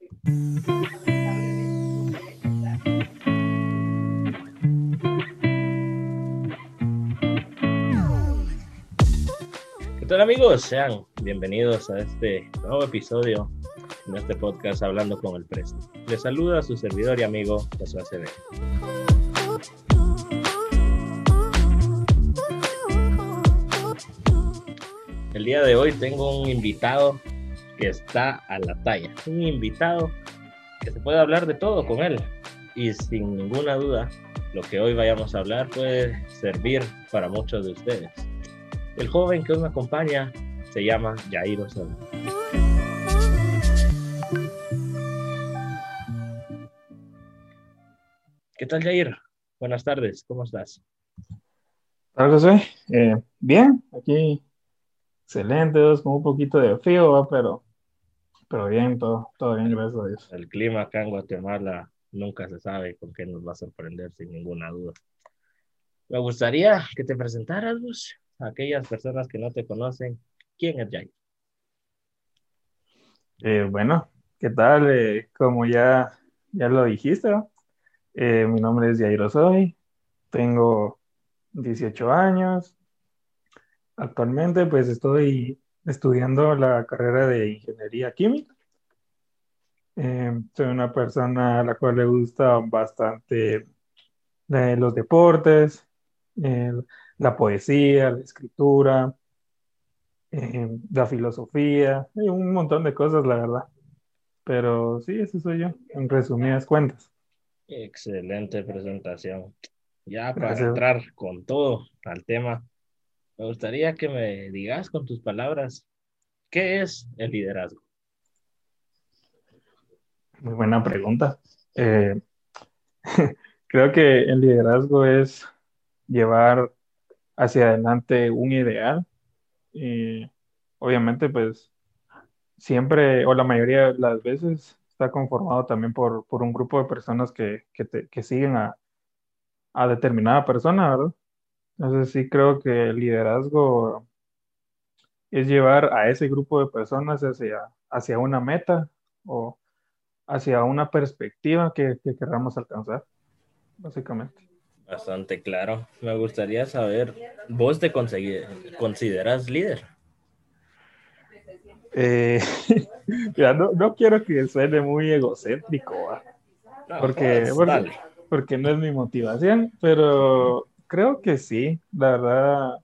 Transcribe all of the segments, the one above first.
¿Qué tal amigos? Sean bienvenidos a este nuevo episodio de este podcast Hablando con el Presto. Les saluda su servidor y amigo Josué Acevedo. El día de hoy tengo un invitado que está a la talla. Un invitado que se puede hablar de todo con él. Y sin ninguna duda, lo que hoy vayamos a hablar puede servir para muchos de ustedes. El joven que hoy me acompaña se llama Jairo Sol. ¿Qué tal, Jair? Buenas tardes, ¿cómo estás? Hola, José. Eh, bien, aquí excelente, con un poquito de frío, pero pero bien, todo, todo bien, gracias a Dios. El clima acá en Guatemala nunca se sabe con qué nos va a sorprender, sin ninguna duda. Me gustaría que te presentaras, vos, a aquellas personas que no te conocen. ¿Quién es Jay? Eh, bueno, ¿qué tal? Eh, como ya, ya lo dijiste, eh, mi nombre es Jairo Soy, tengo 18 años. Actualmente, pues estoy estudiando la carrera de ingeniería química. Eh, soy una persona a la cual le gusta bastante eh, los deportes, eh, la poesía, la escritura, la filosofía, y un montón de cosas, la verdad. Pero sí, eso soy yo, en resumidas cuentas. Excelente presentación. Ya para entrar con todo al tema, me gustaría que me digas con tus palabras, ¿qué es el liderazgo? Muy buena pregunta. Eh, creo que el liderazgo es llevar hacia adelante un ideal. Y obviamente, pues siempre o la mayoría de las veces está conformado también por, un grupo de personas que, siguen a, a determinada persona, ¿verdad? Entonces sí creo que el liderazgo es llevar a ese grupo de personas hacia, hacia una meta o hacia una perspectiva que, que queramos alcanzar, básicamente. Bastante claro. Me gustaría saber, ¿vos te consideras líder? Eh, no, no, quiero que suene muy egocéntrico, porque, pues, porque, porque, no es mi motivación, pero Creo que sí, la verdad,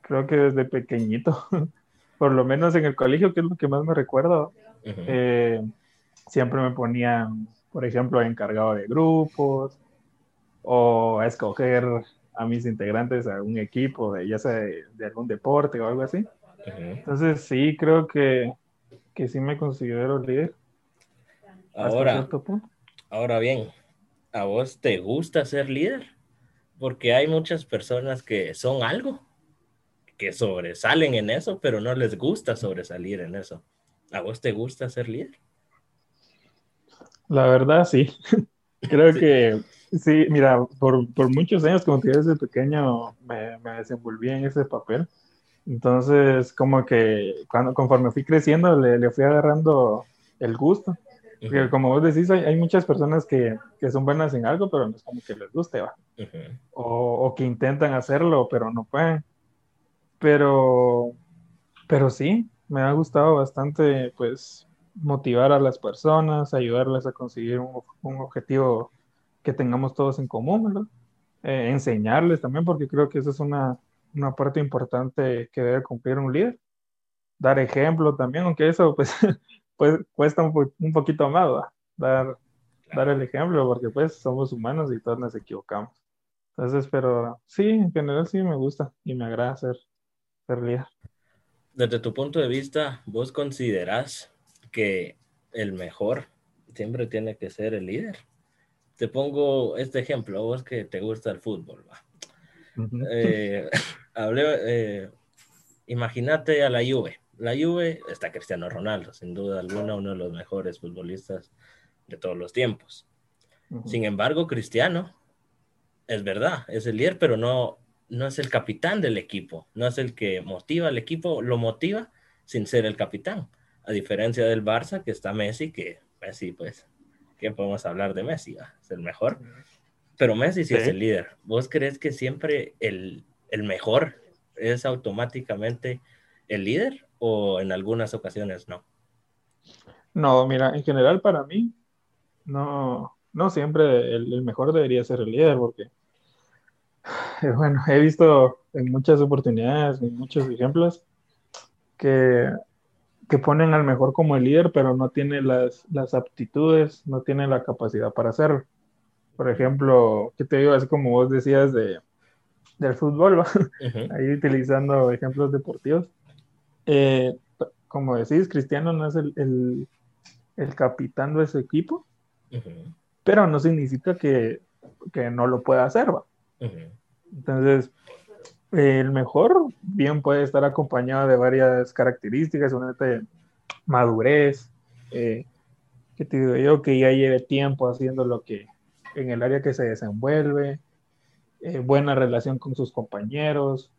creo que desde pequeñito, por lo menos en el colegio, que es lo que más me recuerdo, eh, siempre me ponían, por ejemplo, encargado de grupos o a escoger a mis integrantes a un equipo, de, ya sea de, algún deporte o algo así. Entonces sí, creo que, que sí me considero líder. Ahora, ahora bien, ¿a vos te gusta ser líder? Porque hay muchas personas que son algo, que sobresalen en eso, pero no les gusta sobresalir en eso. ¿A vos te gusta ser líder? La verdad, sí. Creo que sí, mira, por, muchos años, como que desde pequeño me, me, desenvolví en ese papel. Entonces, como que cuando, conforme fui creciendo, le, le fui agarrando el gusto. Porque como vos decís, hay, muchas personas que, que, son buenas en algo, pero no es como que les guste, ¿va? O, o, que intentan hacerlo, pero no pueden. Pero, pero sí, me ha gustado bastante, pues, motivar a las personas, ayudarles a conseguir un, un objetivo que tengamos todos en común, ¿verdad? Eh, enseñarles también, porque creo que esa es una, una parte importante que debe cumplir un líder. Dar ejemplo también, aunque eso, pues, pues cuesta un, poquito más dar, dar el ejemplo, porque pues somos humanos y todos nos equivocamos. Entonces, pero sí, en general sí me gusta y me agrada ser, ser líder. Desde tu punto de vista, ¿vos consideras que el mejor siempre tiene que ser el líder? Te pongo este ejemplo, vos que te gusta el fútbol, ¿va? Eh, eh, imagínate a la Juve la Juve está Cristiano Ronaldo, sin duda alguna, uno de los mejores futbolistas de todos los tiempos. Sin embargo, Cristiano, es verdad, es el líder, pero no, no es el capitán del equipo, no es el que motiva al equipo, lo motiva sin ser el capitán. A diferencia del Barça, que está Messi, que Messi, pues, ¿qué podemos hablar de Messi? Es el mejor. Pero Messi sí, es el líder. ¿Vos crees que siempre el, el mejor es automáticamente el líder o en algunas ocasiones no? No, mira, en general para mí, no, no siempre el, mejor debería ser el líder, porque, bueno, he visto en muchas oportunidades, en muchos ejemplos, que, que ponen al mejor como el líder, pero no tiene las, las aptitudes, no tiene la capacidad para hacerlo. Por ejemplo, ¿qué te digo? Es como vos decías de, del fútbol, ahí utilizando ejemplos deportivos. Eh, como decís, Cristiano no es el, el, capitán de ese equipo, pero no significa que, que, no lo pueda hacer, ¿va? Entonces, el mejor bien puede estar acompañado de varias características, una de madurez, eh, que te digo yo, que ya lleve tiempo haciendo lo que en el área que se desenvuelve, eh, buena relación con sus compañeros.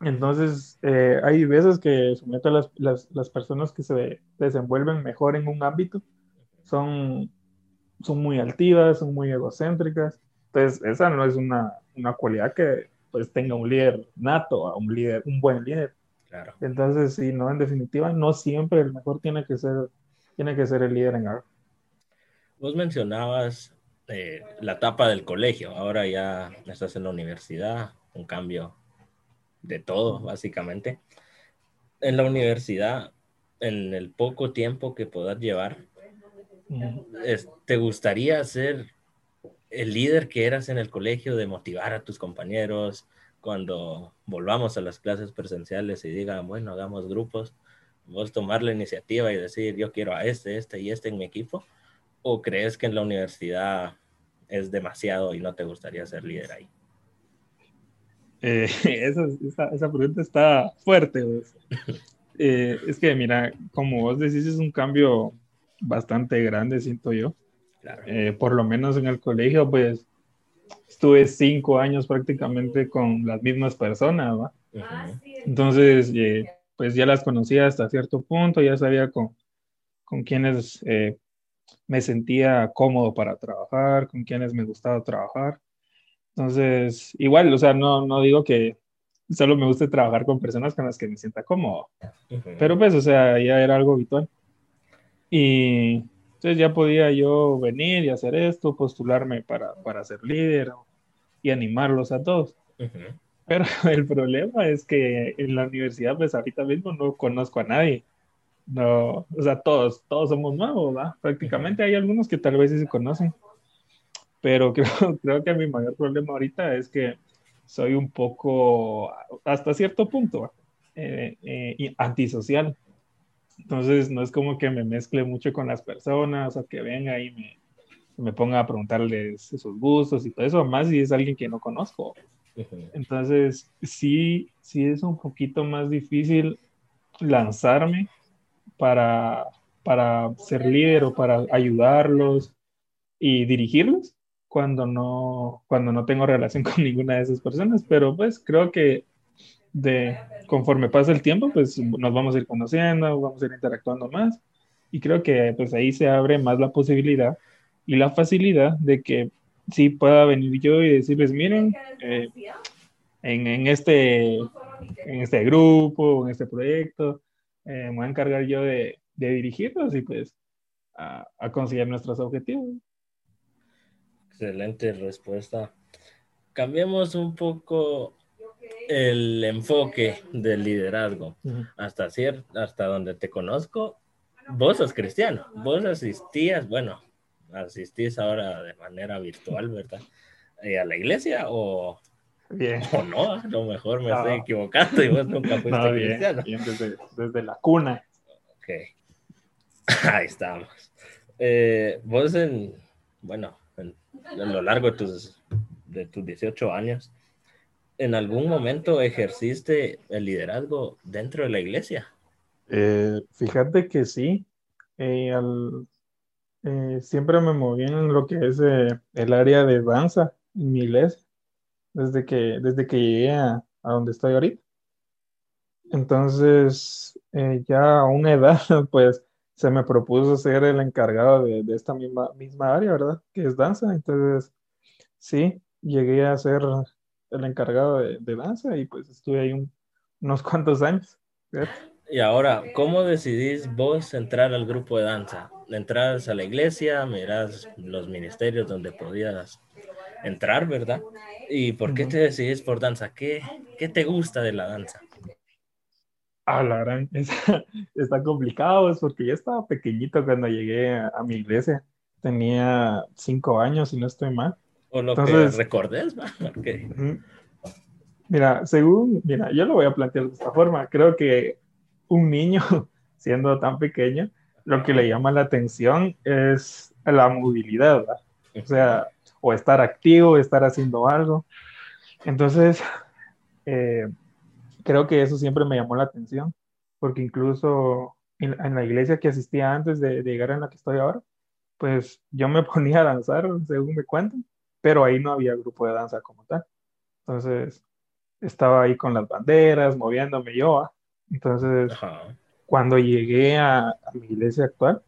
Entonces, eh, hay veces que a las, las, las, personas que se desenvuelven mejor en un ámbito son, son muy altivas, son muy egocéntricas. Entonces, esa no es una, una cualidad que pues tenga un líder nato, un líder, un buen líder. Claro. Entonces, sí, no, en definitiva, no siempre el mejor tiene que ser, tiene que ser el líder en algo. Vos mencionabas eh, la etapa del colegio, ahora ya estás en la universidad, un cambio de todo, básicamente. En la universidad, en el poco tiempo que puedas llevar, ¿te gustaría ser el líder que eras en el colegio de motivar a tus compañeros cuando volvamos a las clases presenciales y digan, bueno, hagamos grupos, vos tomar la iniciativa y decir, yo quiero a este, este y este en mi equipo? ¿O crees que en la universidad es demasiado y no te gustaría ser líder ahí? Eh, esa, pregunta está fuerte. Eh, es que, mira, como vos decís, es un cambio bastante grande, siento yo. Eh, por lo menos en el colegio, pues estuve cinco años prácticamente con las mismas personas, ¿va? Entonces, pues ya las conocía hasta cierto punto, ya sabía con, con quienes me sentía cómodo para trabajar, con quienes me gustaba trabajar. Entonces, igual, o sea, no, no digo que solo me guste trabajar con personas con las que me sienta cómodo, pero pues, o sea, ya era algo habitual. Y entonces ya podía yo venir y hacer esto, postularme para, para ser líder y animarlos a todos. Pero el problema es que en la universidad, pues ahorita mismo no conozco a nadie no, o sea, todos, todos somos nuevos, ¿verdad? Prácticamente hay algunos que tal vez sí se conocen, pero creo, creo que mi mayor problema ahorita es que soy un poco, hasta cierto punto, eh, eh, antisocial. Entonces, no es como que me mezcle mucho con las personas o que venga y me, me ponga a preguntarles sus gustos y todo eso, más si es alguien que no conozco. Entonces, sí, sí es un poquito más difícil lanzarme para, para ser líder o para ayudarlos y dirigirlos cuando no, cuando no tengo relación con ninguna de esas personas, pero pues creo que de conforme pasa el tiempo, pues nos vamos a ir conociendo, vamos a ir interactuando más y creo que pues ahí se abre más la posibilidad y la facilidad de que sí pueda venir yo y decirles, miren, eh, en, en, este, en este grupo, en este proyecto, eh, me voy a encargar yo de, de dirigirlos y pues a, a, conseguir nuestros objetivos. Excelente respuesta. Cambiemos un poco el enfoque del liderazgo. Hasta cierto, hasta donde te conozco, vos sos cristiano. Vos asistías, bueno, asistís ahora de manera virtual, ¿verdad? Eh, ¿A la iglesia o Bien. O no, a lo mejor me estoy equivocando y vos nunca fuiste no, bien, cristiano. Bien, desde, la cuna. Ok. Ahí estamos. Eh, vos en, bueno, en, a lo largo de tus, de tus 18 años, ¿en algún momento ejerciste el liderazgo dentro de la iglesia? Eh, fíjate que sí. Eh, al, siempre me moví en lo que es el área de danza en mi iglesia desde que, desde que llegué a, donde estoy ahorita. Entonces, eh, ya a una edad, pues se me propuso ser el encargado de, esta misma, misma área, ¿verdad? Que es danza. Entonces, sí, llegué a ser el encargado de, danza y pues estuve ahí unos cuantos años. Y ahora, ¿cómo decidís vos entrar al grupo de danza? ¿Entras a la iglesia? ¿Mirás los ministerios donde podías entrar, verdad? ¿Y por qué te decidís por danza? ¿Qué, qué te gusta de la danza? Ah, la gran, está, complicado, es porque yo estaba pequeñito cuando llegué a, mi iglesia. Tenía cinco años, y no estoy mal. O lo que recordes, Mira, según, mira, yo lo voy a plantear de esta forma. Creo que un niño, siendo tan pequeño, lo que le llama la atención es la movilidad, ¿verdad? O sea, o estar activo, estar haciendo algo. Entonces, eh, creo que eso siempre me llamó la atención, porque incluso en, la iglesia que asistía antes de, llegar en la que estoy ahora, pues yo me ponía a danzar, según me cuentan, pero ahí no había grupo de danza como tal. Entonces, estaba ahí con las banderas, moviéndome yo. ¿ah? Entonces, cuando llegué a, mi iglesia actual,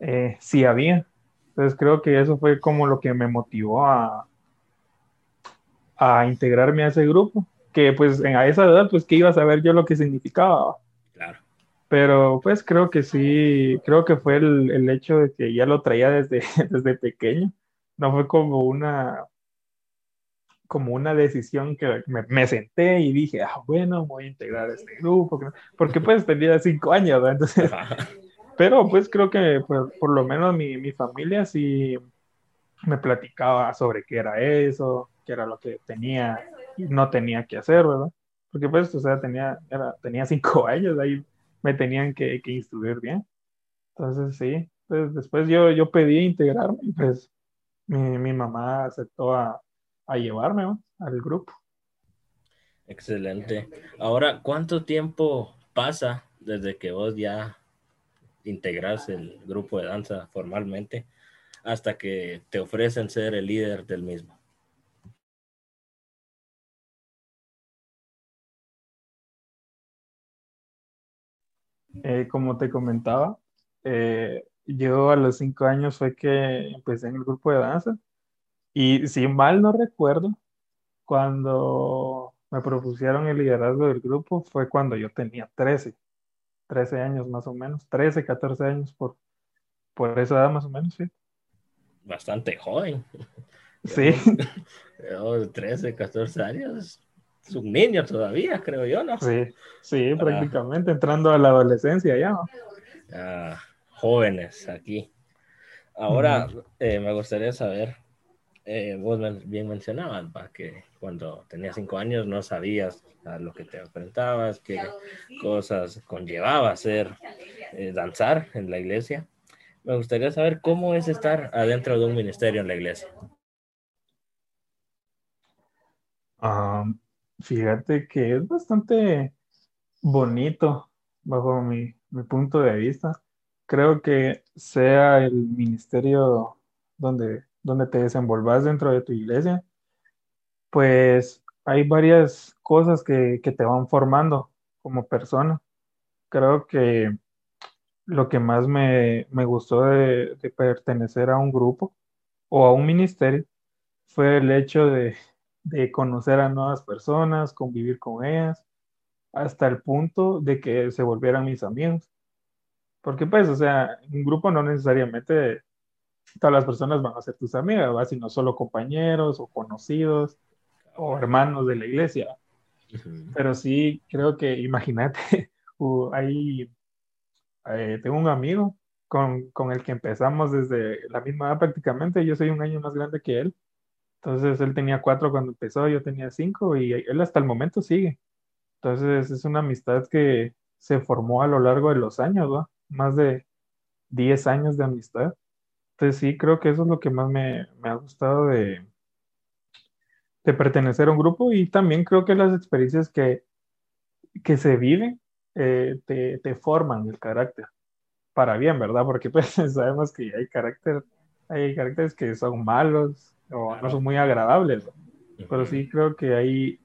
eh, sí había. Entonces, creo que eso fue como lo que me motivó a, a integrarme a ese grupo, que pues a esa edad, pues que iba a saber yo lo que significaba. Claro. Pero pues creo que sí, creo que fue el, el hecho de que ya lo traía desde, desde pequeño. No fue como una, como una decisión que me, senté y dije, ah, bueno, voy a integrar este grupo, porque pues tenía cinco años, Entonces, pero pues creo que por, por lo menos mi, mi, familia sí me platicaba sobre qué era eso, qué era lo que tenía y no tenía que hacer, ¿verdad? Porque pues, o sea, tenía, era, tenía cinco años, ahí me tenían que, que instruir bien. Entonces, sí, pues después yo, yo pedí integrarme pues mi, mi mamá aceptó a a llevarme al grupo. Excelente. Ahora, ¿cuánto tiempo pasa desde que vos ya integras el grupo de danza formalmente hasta que te ofrecen ser el líder del mismo? Eh, como te comentaba, eh, yo a los cinco años fue que empecé en el grupo de danza y si mal no recuerdo, cuando me propusieron el liderazgo del grupo fue cuando yo tenía 13, 13 años más o menos, 13, 14 años por, por esa edad más o menos, sí. Bastante joven. Sí. 13, 14 años. Es un niño todavía, creo yo, ¿no? Sí, sí, prácticamente entrando a la adolescencia ya. Ah, jóvenes aquí. Ahora, eh, me gustaría saber, eh, vos bien mencionabas, que cuando tenías cinco años no sabías a lo que te enfrentabas, qué cosas conllevaba ser eh, danzar en la iglesia. Me gustaría saber cómo es estar adentro de un ministerio en la iglesia. Ah, fíjate que es bastante bonito bajo mi, mi punto de vista. Creo que sea el ministerio donde donde te desenvolvas dentro de tu iglesia, pues hay varias cosas que, te van formando como persona. Creo que lo que más me, gustó de, pertenecer a un grupo o a un ministerio fue el hecho de, de conocer a nuevas personas, convivir con ellas, hasta el punto de que se volvieran mis amigos. Porque pues, o sea, un grupo no necesariamente todas las personas van a ser tus amigas, ¿va? sino solo compañeros o conocidos o hermanos de la iglesia. Pero sí, creo que, imagínate, ahí eh, tengo un amigo con, con, el que empezamos desde la misma edad prácticamente, yo soy un año más grande que él. Entonces él tenía cuatro cuando empezó, yo tenía cinco y él hasta el momento sigue. Entonces es una amistad que se formó a lo largo de los años, ¿va? Más de 10 años de amistad. Entonces sí, creo que eso es lo que más me, ha gustado de, de pertenecer a un grupo y también creo que las experiencias que, que se viven eh, te, forman el carácter para bien, ¿verdad? Porque pues sabemos que hay carácter, hay caracteres que son malos o no son muy agradables, pero sí creo que hay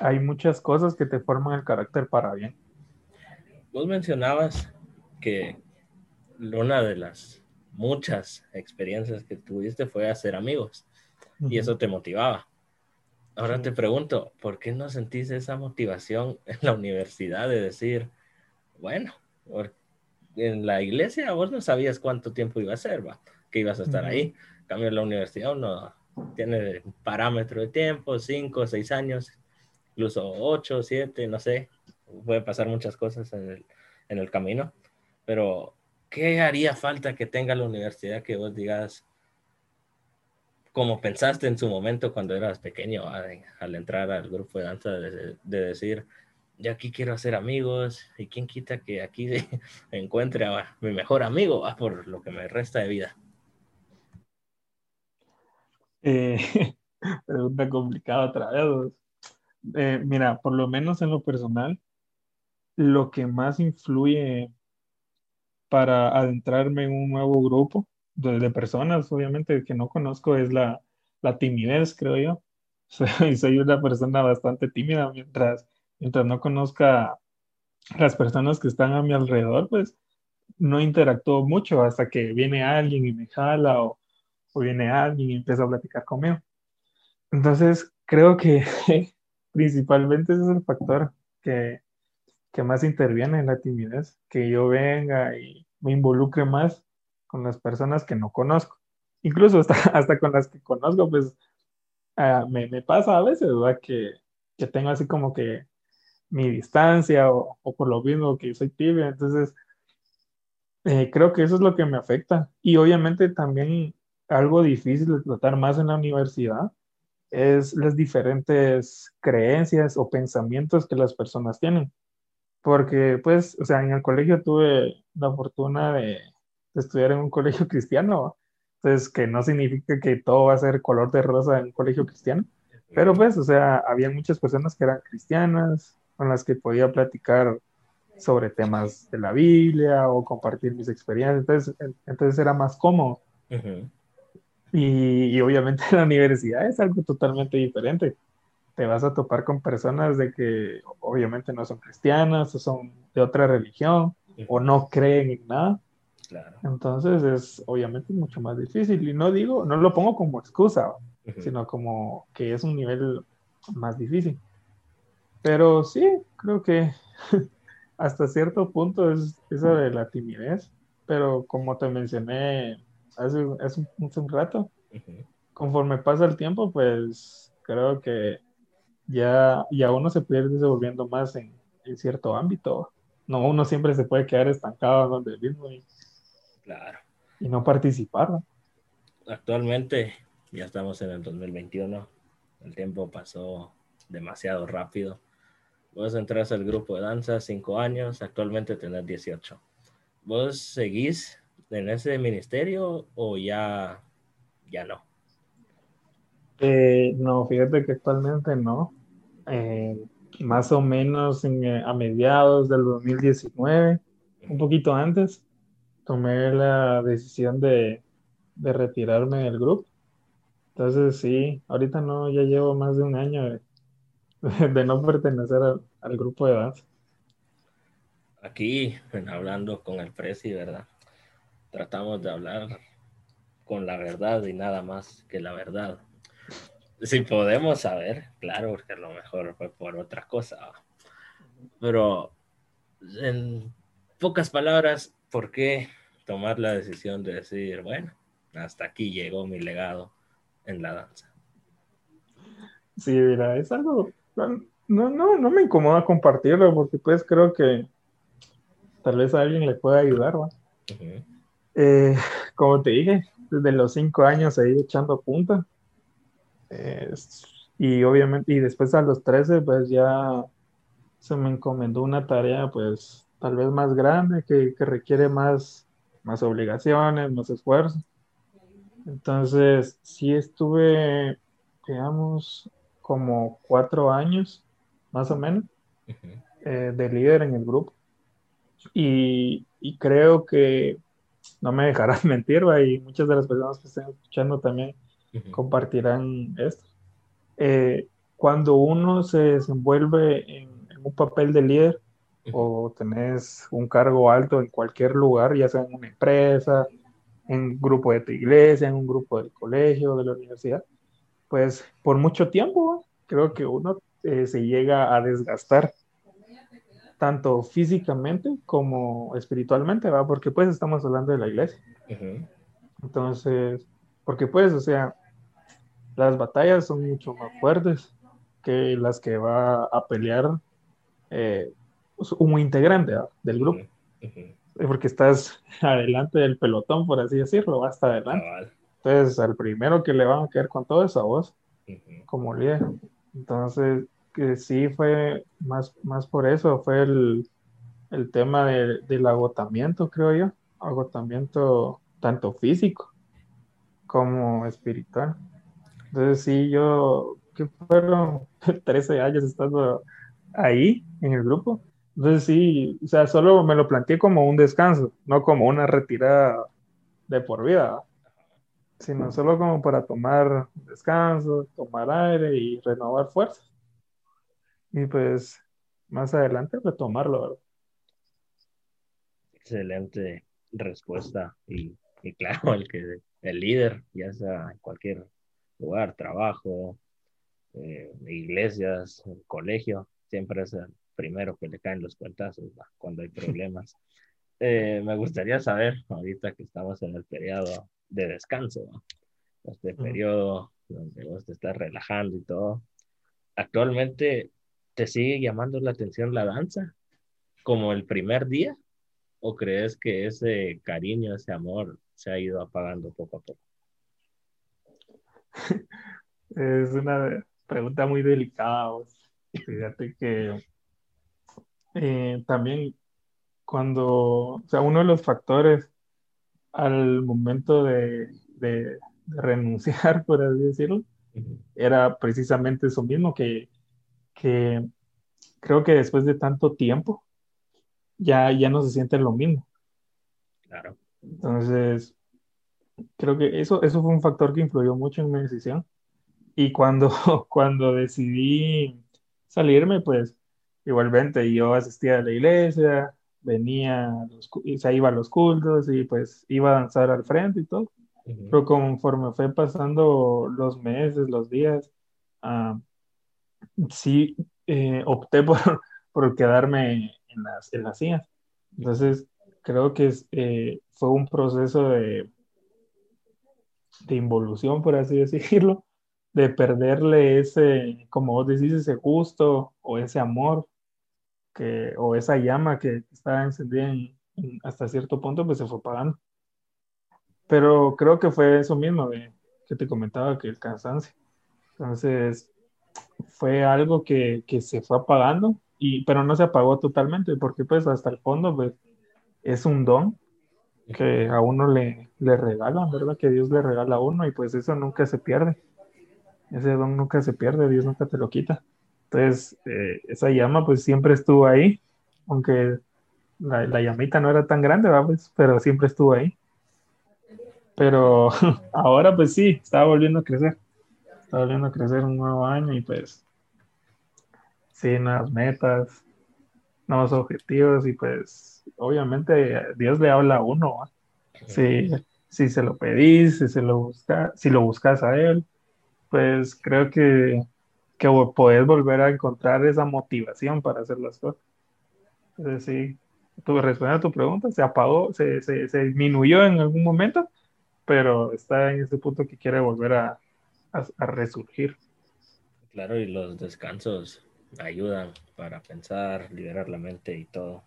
hay muchas cosas que te forman el carácter para bien. Vos mencionabas que una de las muchas experiencias que tuviste fue hacer amigos y eso te motivaba. Ahora te pregunto, ¿por qué no sentís esa motivación en la universidad de decir, bueno, en la iglesia vos no sabías cuánto tiempo iba a ser, ¿va? que ibas a estar ahí. En cambio, en la universidad uno tiene un parámetro de tiempo, cinco, seis años, incluso ocho, siete, no sé. Puede pasar muchas cosas en el, en el camino. Pero, ¿qué haría falta que tenga la universidad que vos digas, como pensaste en su momento cuando eras pequeño, al entrar al grupo de danza, de, decir, yo aquí quiero hacer amigos y quién quita que aquí encuentre a mi mejor amigo por lo que me resta de vida. Eh, pregunta complicada otra vez. Eh, mira, por lo menos en lo personal, lo que más influye para adentrarme en un nuevo grupo de, personas, obviamente, que no conozco, es la, la timidez, creo yo. Soy, soy una persona bastante tímida mientras, mientras no conozca las personas que están a mi alrededor, pues no interactúo mucho hasta que viene alguien y me jala o, o viene alguien y empieza a platicar conmigo. Entonces, creo que principalmente ese es el factor que, que más interviene en la timidez, que yo venga y me involucre más con las personas que no conozco. Incluso hasta, hasta con las que conozco, pues ah, me, me, pasa a veces, ¿verdad? Que, que, tengo así como que mi distancia o, por lo mismo que soy tibia. Entonces, eh, creo que eso es lo que me afecta. Y obviamente también algo difícil de tratar más en la universidad es las diferentes creencias o pensamientos que las personas tienen. Porque, pues, o sea, en el colegio tuve la fortuna de, estudiar en un colegio cristiano, entonces, que no significa que todo va a ser color de rosa en un colegio cristiano, pero pues, o sea, había muchas personas que eran cristianas, con las que podía platicar sobre temas de la Biblia o compartir mis experiencias, entonces, entonces era más cómodo. Y, obviamente la universidad es algo totalmente diferente. Te vas a topar con personas de que obviamente no son cristianas o son de otra religión o no creen en nada. Entonces es obviamente mucho más difícil. Y no digo, no lo pongo como excusa, sino como que es un nivel más difícil. Pero sí, creo que hasta cierto punto es esa de la timidez. Pero como te mencioné hace, hace, un, rato. Conforme pasa el tiempo, pues creo que ya, ya uno se puede ir desenvolviendo más en, en, cierto ámbito. No, uno siempre se puede quedar estancado donde mismo y, claro. y no participar. Actualmente ya estamos en el 2021. El tiempo pasó demasiado rápido. Vos entras al grupo de danza cinco años, actualmente tenés 18. ¿Vos seguís en ese ministerio o ya, ya no? Eh, no, fíjate que actualmente no. Eh, más o menos eh, a mediados del 2019, un poquito antes, tomé la decisión de, retirarme del grupo. Entonces sí, ahorita no, ya llevo más de un año de, no pertenecer al, grupo de danza. Aquí, hablando con el Presi, ¿verdad? tratamos de hablar con la verdad y nada más que la verdad. Si podemos saber, claro, porque a lo mejor fue por otra cosa. Pero en pocas palabras, ¿por qué tomar la decisión de decir, bueno, hasta aquí llegó mi legado en la danza? Sí, mira, es algo, no, no, no me incomoda compartirlo porque pues creo que tal vez a alguien le pueda ayudar, ¿va? Eh, como te dije, desde los cinco años he ido echando punta. Y obviamente, y después a los 13, pues ya se me encomendó una tarea, pues tal vez más grande, que, que requiere más, más obligaciones, más esfuerzo. Entonces, sí estuve, digamos, como cuatro años, más o menos, eh, de líder en el grupo. Y, y creo que no me dejarás mentir, y muchas de las personas que estén escuchando también compartirán esto. Eh, cuando uno se desenvuelve en, un papel de líder o tenés un cargo alto en cualquier lugar, ya sea en una empresa, en un grupo de tu iglesia, en un grupo del colegio, de la universidad, pues por mucho tiempo creo que uno eh, se llega a desgastar tanto físicamente como espiritualmente, ¿va? Porque pues estamos hablando de la iglesia. Entonces, porque pues, o sea, las batallas son mucho más fuertes que las que va a pelear eh, un integrante del grupo. Porque estás adelante del pelotón, por así decirlo, va hasta adelante. Entonces, al primero que le van a quedar con todo es a vos, como líder. Entonces, que sí fue más, más por eso, fue el, el tema del agotamiento, creo yo, agotamiento tanto físico como espiritual. Entonces sí, yo, que fueron 13 años estando ahí en el grupo. Entonces sí, o sea, solo me lo planteé como un descanso, no como una retirada de por vida, sino solo como para tomar descanso, tomar aire y renovar fuerzas y pues más adelante retomarlo. ¿verdad? Excelente respuesta y, claro, el que el líder, ya sea en cualquier lugar, trabajo, eh, iglesias, colegio, siempre es el primero que le caen los cuentazos cuando hay problemas. Eh, me gustaría saber, ahorita que estamos en el periodo de descanso, este periodo donde vos te estás relajando y todo, actualmente ¿te sigue llamando la atención la danza como el primer día? ¿O crees que ese cariño, ese amor se ha ido apagando poco a poco? Es una pregunta muy delicada. Fíjate que eh, también cuando, o sea, uno de los factores al momento de, renunciar, por así decirlo, era precisamente eso mismo, que que creo que después de tanto tiempo ya, ya no se siente lo mismo. Claro. Entonces, creo que eso, eso fue un factor que influyó mucho en mi decisión. Y cuando, cuando decidí salirme, pues igualmente yo asistía a la iglesia, venía, los, se iba a los cultos y pues iba a danzar al frente y todo. Pero conforme fue pasando los meses, los días, uh, sí eh, opté por, por quedarme en las, en las sillas. Entonces, creo que eh, fue un proceso de, de involución, por así decirlo, de perderle ese, como vos decís, ese gusto o ese amor que, o esa llama que estaba encendida hasta cierto punto, pues se fue apagando. Pero creo que fue eso mismo que te comentaba, que el cansancio. Entonces, fue algo que, que, se fue apagando, y, pero no se apagó totalmente, porque pues hasta el fondo pues, es un don que a uno le, le regalan, ¿verdad? Que Dios le regala a uno y pues eso nunca se pierde. Ese don nunca se pierde, Dios nunca te lo quita. Entonces, eh, esa llama pues siempre estuvo ahí, aunque la, la llamita no era tan grande, ¿verdad? Pues, pero siempre estuvo ahí. Pero ahora pues sí, estaba volviendo a crecer volviendo a crecer un nuevo año y pues sí, nuevas metas, nuevos objetivos y pues obviamente Dios le habla a uno. Si, si se lo pedís, si, se lo busca, si lo buscas a Él, pues creo que, que podés volver a encontrar esa motivación para hacer las cosas. Entonces sí, tu, respondiendo a tu pregunta, se apagó, se, se, se disminuyó en algún momento, pero está en ese punto que quiere volver a, a, resurgir. Claro, y los descansos ayudan para pensar, liberar la mente y todo.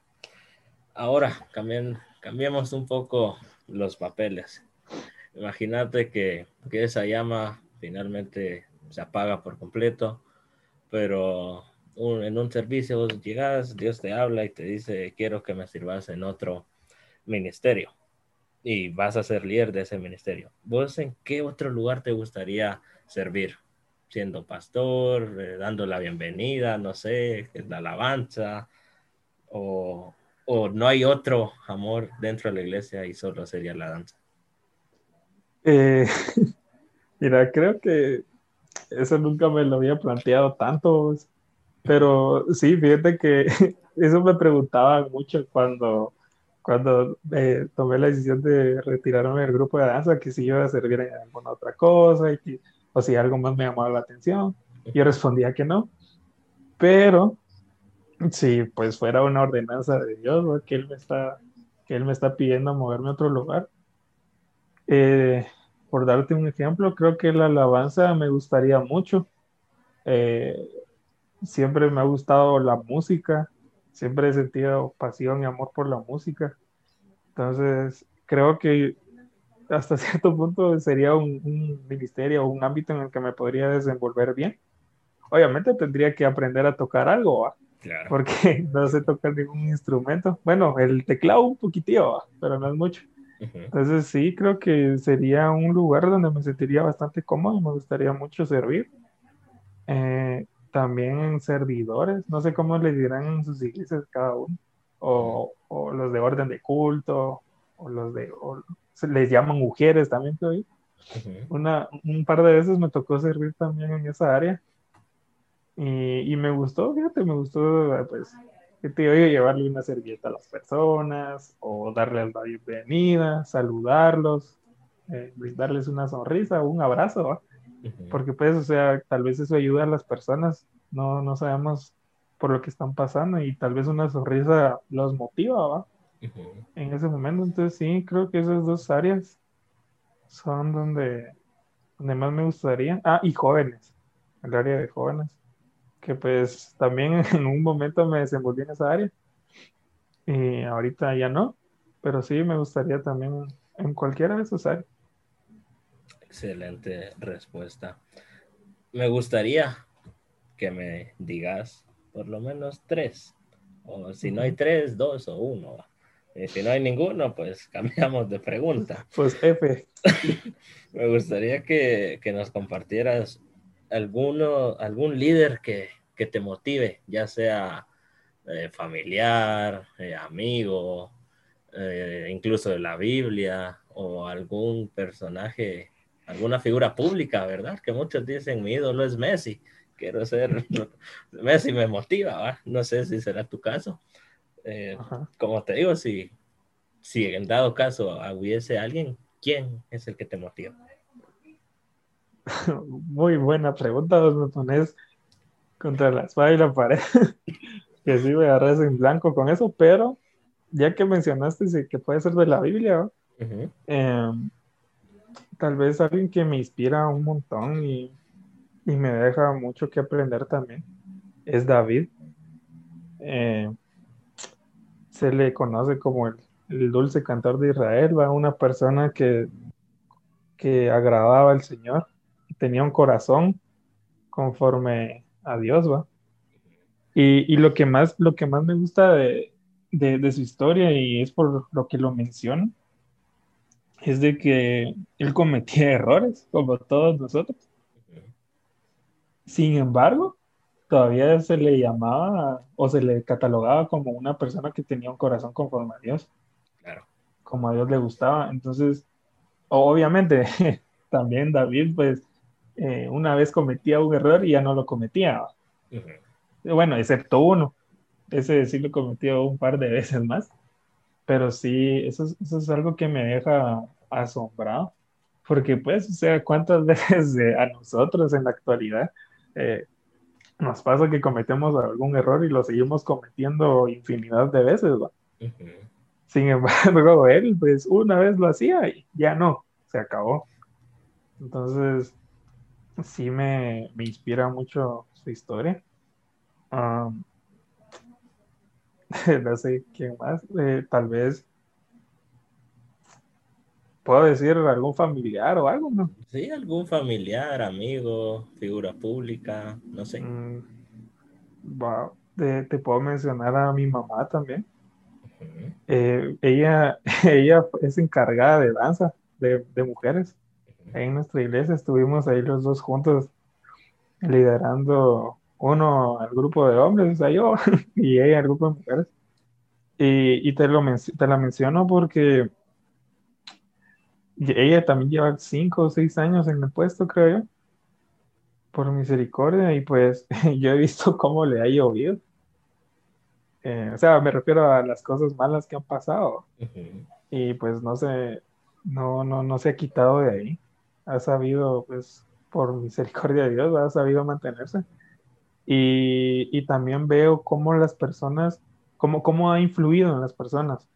Ahora, cambien, cambiemos un poco los papeles. Imagínate que, que, esa llama finalmente se apaga por completo, pero en un servicio vos llegas, Dios te habla y te dice, quiero que me sirvas en otro ministerio y vas a ser líder de ese ministerio. ¿Vos en qué otro lugar te gustaría servir, siendo pastor, eh, dando la bienvenida, no sé, la alabanza, o, o, no hay otro amor dentro de la iglesia y solo sería la danza? Eh, mira, creo que eso nunca me lo había planteado tanto, pero sí, fíjate que eso me preguntaba mucho cuando, cuando eh, tomé la decisión de retirarme del grupo de danza, que si iba a servir en alguna otra cosa, y o si algo más me llamaba la atención. Yo respondía que no, pero si pues fuera una ordenanza de Dios, que Él me está que Él me está pidiendo moverme a otro lugar. Eh, por darte un ejemplo, creo que la alabanza me gustaría mucho. Eh, siempre me ha gustado la música, siempre he sentido pasión y amor por la música. Entonces, creo que hasta cierto punto sería un, ministerio o un ámbito en el que me podría desenvolver bien. Obviamente tendría que aprender a tocar algo, porque no sé tocar ningún instrumento. Bueno, el teclado un poquitito, pero no es mucho. Entonces sí, creo que sería un lugar donde me sentiría bastante cómodo y me gustaría mucho servir. Eh, también en servidores, no sé cómo le dirán en sus iglesias cada uno, o, o los de orden de culto, o los de, les llaman mujeres también, te Una, un par de veces me tocó servir también en esa área. Y, y me gustó, fíjate, me gustó, pues, que te oye llevarle una servilleta a las personas o darles la bienvenida, saludarlos, eh, brindarles una sonrisa un abrazo, porque pues, o sea, tal vez eso ayuda a las personas, no, no sabemos por lo que están pasando y tal vez una sonrisa los motiva, ¿va? En ese momento, entonces sí, creo que esas dos áreas son donde, donde más me gustaría. Ah, y jóvenes, el área de jóvenes que pues también en un momento me desenvolví en esa área y ahorita ya no, pero sí me gustaría también en cualquiera de esas áreas. Excelente respuesta. Me gustaría que me digas por lo menos tres, o si no hay tres, dos o uno. Y si no hay ninguno, pues cambiamos de pregunta. Pues F. me gustaría que, que nos compartieras alguno, algún líder que, que te motive, ya sea eh, familiar, eh, amigo, eh, incluso de la Biblia o algún personaje, alguna figura pública, ¿verdad? Que muchos dicen, mi ídolo es Messi, quiero ser, Messi me motiva, no sé si será tu caso. Como te digo, si, si en dado caso hubiese alguien, ¿quién es el que te motiva? Muy buena pregunta, me pones contra la espada y la pared. que sí, me agarras en blanco con eso, pero ya que mencionaste que puede ser de la Biblia, em, tal vez alguien que me inspira un montón y, y, me deja mucho que aprender también es David. Em, se le conoce como el, el, dulce cantor de Israel, ¿va? una persona que, que agradaba al Señor, tenía un corazón conforme a Dios, ¿va? Y, y, lo, que más, lo que más me gusta de, de, su historia, y es por lo que lo menciono, es de que él cometía errores, como todos nosotros. Sin embargo, todavía se le llamaba o se le catalogaba como una persona que tenía un corazón conforme a Dios. Claro. Como a Dios le gustaba. Entonces, obviamente, también David, pues, eh, una vez cometía un error y ya no lo cometía. Bueno, excepto uno. Ese sí lo cometió un par de veces más. Pero sí, eso, eso es algo que me deja asombrado. Porque pues, o sea, ¿cuántas veces a nosotros en la actualidad eh, nos pasa que cometemos algún error y lo seguimos cometiendo infinidad de veces? Sin embargo, él pues una vez lo hacía y ya no, se acabó. Entonces, sí me, inspira mucho su historia. no sé quién más, eh, tal vez puedo decir algún familiar o algo, ¿no? Sí, algún familiar, amigo, figura pública, no sé. Mm, te, puedo mencionar a mi mamá también. Eh, ella, ella es encargada de danza de, de mujeres en nuestra iglesia estuvimos ahí los dos juntos liderando uno al grupo de hombres, o sea, yo, y ella al grupo de mujeres. Y, y te, lo te la menciono porque ella también lleva cinco o seis años en el puesto, creo yo. por misericordia y pues yo he visto cómo le ha llovido. Eh, o sea, me refiero a las cosas malas que han pasado. Y pues no se, no, no, no se ha quitado de ahí. Ha sabido, pues, por misericordia de Dios, ha sabido mantenerse. Y, y también veo cómo las personas, cómo, cómo ha influido en las personas.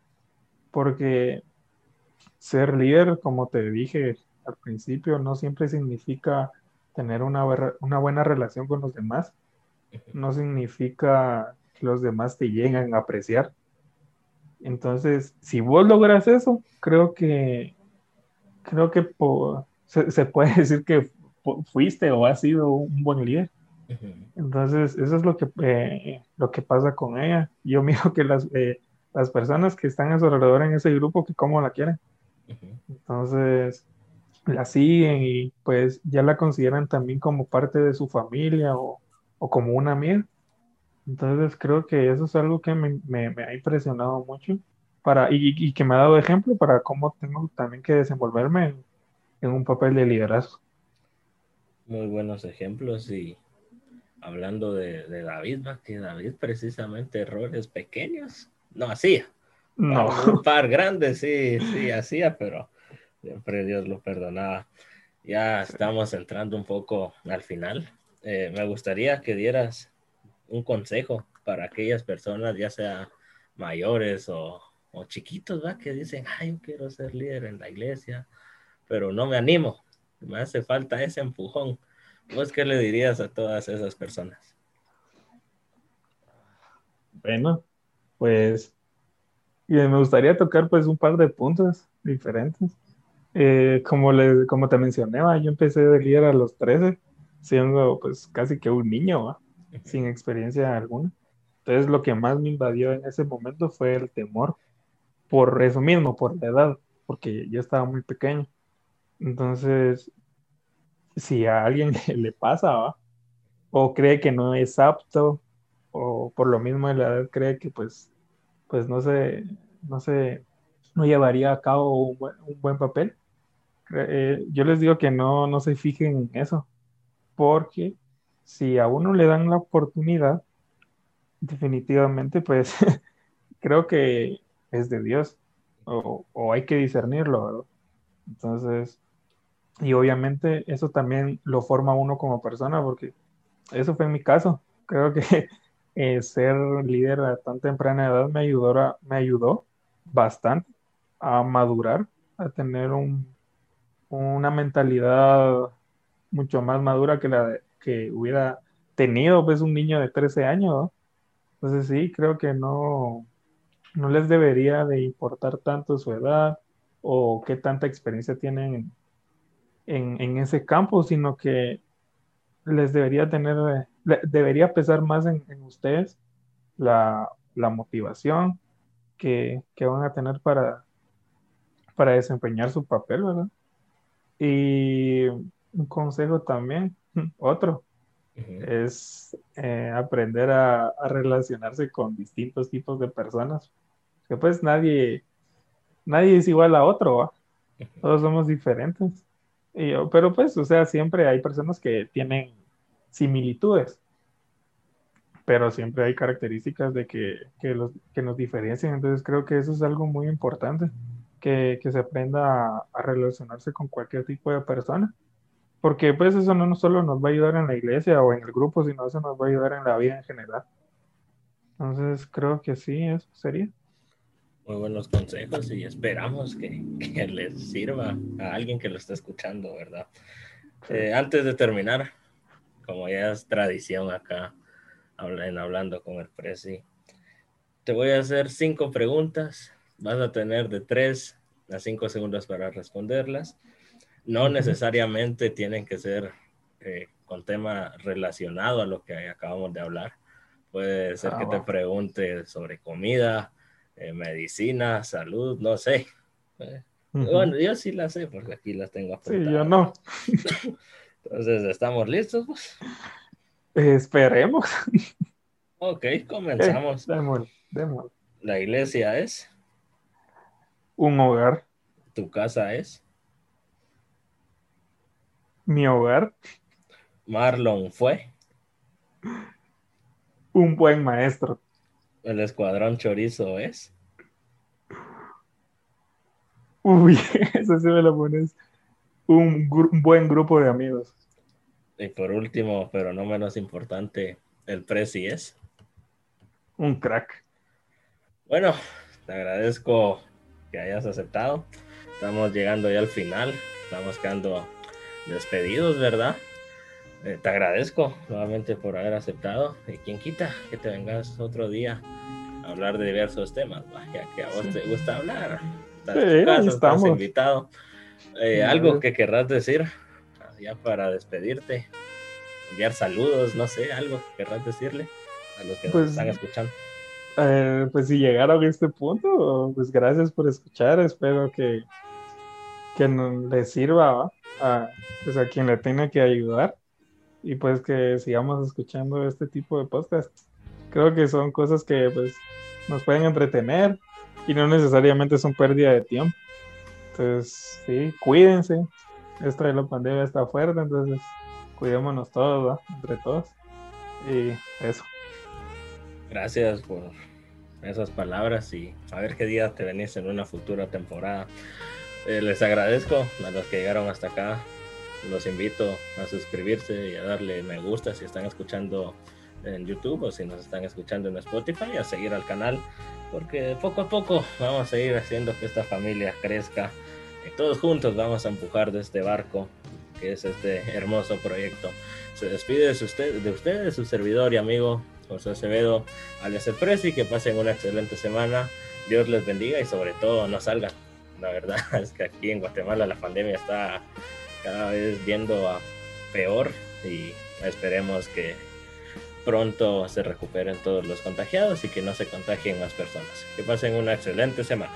Porque ser líder, como te dije al principio, no siempre significa tener una, una buena relación con los demás. No significa que los demás te lleguen a apreciar. Entonces, si vos logras eso, creo que creo que se, puede decir que fuiste o has sido un buen líder. Entonces, eso es lo que, eh, lo que pasa con ella. Yo miro que las, eh, las personas que están a su alrededor en ese grupo, que cómo la quieren. Entonces, la siguen y pues ya la consideran también como parte de su familia o, como una amiga. Entonces creo que eso es algo que me, ha impresionado mucho para, y, que me ha dado ejemplo para cómo tengo también que desenvolverme en, un papel de liderazgo. Muy buenos ejemplos y hablando de, David, que David precisamente errores pequeños no hacía. No. Un par grandes sí, sí hacía, pero Siempre Dios lo perdonaba. Ya estamos entrando un poco al final. Eh, me gustaría que dieras un consejo para aquellas personas, ya sea mayores o, chiquitos, ¿va? que dicen, ay, yo quiero ser líder en la iglesia, pero no me animo, me hace falta ese empujón. ¿Vos qué le dirías a todas esas personas? Bueno, pues me gustaría tocar pues un par de puntos diferentes. Eh, como, le, como te mencioné, yo empecé de líder a los 13, siendo pues casi que un niño, sin experiencia alguna. Entonces lo que más me invadió en ese momento fue el temor, por eso mismo, por la edad, porque yo estaba muy pequeño. Entonces, si a alguien le pasa, o cree que no es apto, o por lo mismo de la edad cree que pues, pues no se, no se, no llevaría a cabo un buen papel, eh, yo les digo que no, no se fijen en eso, porque si a uno le dan la oportunidad, definitivamente, pues creo que es de Dios, o, hay que discernirlo, ¿verdad? Entonces, y obviamente eso también lo forma uno como persona, porque eso fue mi caso. Creo que eh, ser líder a tan temprana edad me ayudó, me ayudó bastante a madurar, a tener un una mentalidad mucho más madura que la que hubiera tenido pues un niño de 13 años. Entonces sí, creo que no, no les debería de importar tanto su edad o qué tanta experiencia tienen en, ese campo, sino que les debería tener, debería pesar más en, ustedes la, motivación que, que, van a tener para, para desempeñar su papel, ¿verdad? Y un consejo también, otro, es eh, aprender a, relacionarse con distintos tipos de personas. Que pues nadie, nadie es igual a otro, todos somos diferentes. Y, pero pues, o sea, siempre hay personas que tienen similitudes, pero siempre hay características de que, que, los, que nos diferencian. Entonces creo que eso es algo muy importante que, se aprenda a, relacionarse con cualquier tipo de persona. Porque pues eso no solo nos va a ayudar en la iglesia o en el grupo, sino eso nos va a ayudar en la vida en general. Entonces creo que sí, eso sería. Muy buenos consejos y esperamos que, les sirva a alguien que lo está escuchando, ¿verdad? Eh, antes de terminar, como ya es tradición acá, en hablando con el Presi, te voy a hacer cinco preguntas Vas a tener de 3 a 5 segundos para responderlas. No necesariamente tienen que ser eh, con tema relacionado a lo que acabamos de hablar. Puede ser que te ah, pregunte sobre comida, eh, medicina, salud, no sé. Eh, bueno, yo sí las sé porque aquí las tengo apuntadas. Sí, yo no. Entonces, ¿estamos listos? Pues? Esperemos. Ok, comenzamos. Démosle, La iglesia es un hogar. ¿Tu casa es? Mi hogar. Marlon fue. Un buen maestro. El escuadrón chorizo es. Uy, eso sí me lo pones. Un, buen grupo de amigos. Y por último, pero no menos importante, el Prezi es. Un crack. Bueno, te agradezco que hayas aceptado. Estamos llegando ya al final. Estamos quedando despedidos, ¿verdad? Eh, te agradezco nuevamente por haber aceptado. Y quien quita que te vengas otro día a hablar de diversos temas, ya que a vos te gusta hablar. Estás, estás invitado. Eh, ¿Algo que querrás decir ya para despedirte? Enviar saludos, no sé, algo que querrás decirle a los que nos pues, están escuchando. Eh, pues si llegaron a este punto, pues gracias por escuchar. Espero que, que les sirva a, pues a quien le tenga que ayudar y pues que sigamos escuchando este tipo de podcasts. Creo que son cosas que pues nos pueden entretener y no necesariamente son pérdida de tiempo. Entonces, sí, cuídense. Esta de la pandemia está fuerte, entonces cuidémonos todos, entre todos. Y eso. Gracias por esas palabras y a ver qué día te venís en una futura temporada. Eh, les agradezco a los que llegaron hasta acá los invito a suscribirse y a darle me gusta si están escuchando en YouTube o si nos están escuchando en Spotify, a seguir al canal, porque poco a poco vamos a ir haciendo que esta familia crezca y todos juntos vamos a empujar de este barco que es este hermoso proyecto. Se despide de, usted, de ustedes, su servidor y amigo José Acevedo, alias El que pasen una excelente semana, Dios les bendiga y sobre todo no salgan. La verdad es que aquí en Guatemala la pandemia está cada vez viendo a peor y esperemos que pronto se recuperen todos los contagiados y que no se contagien más personas. Que pasen una excelente semana.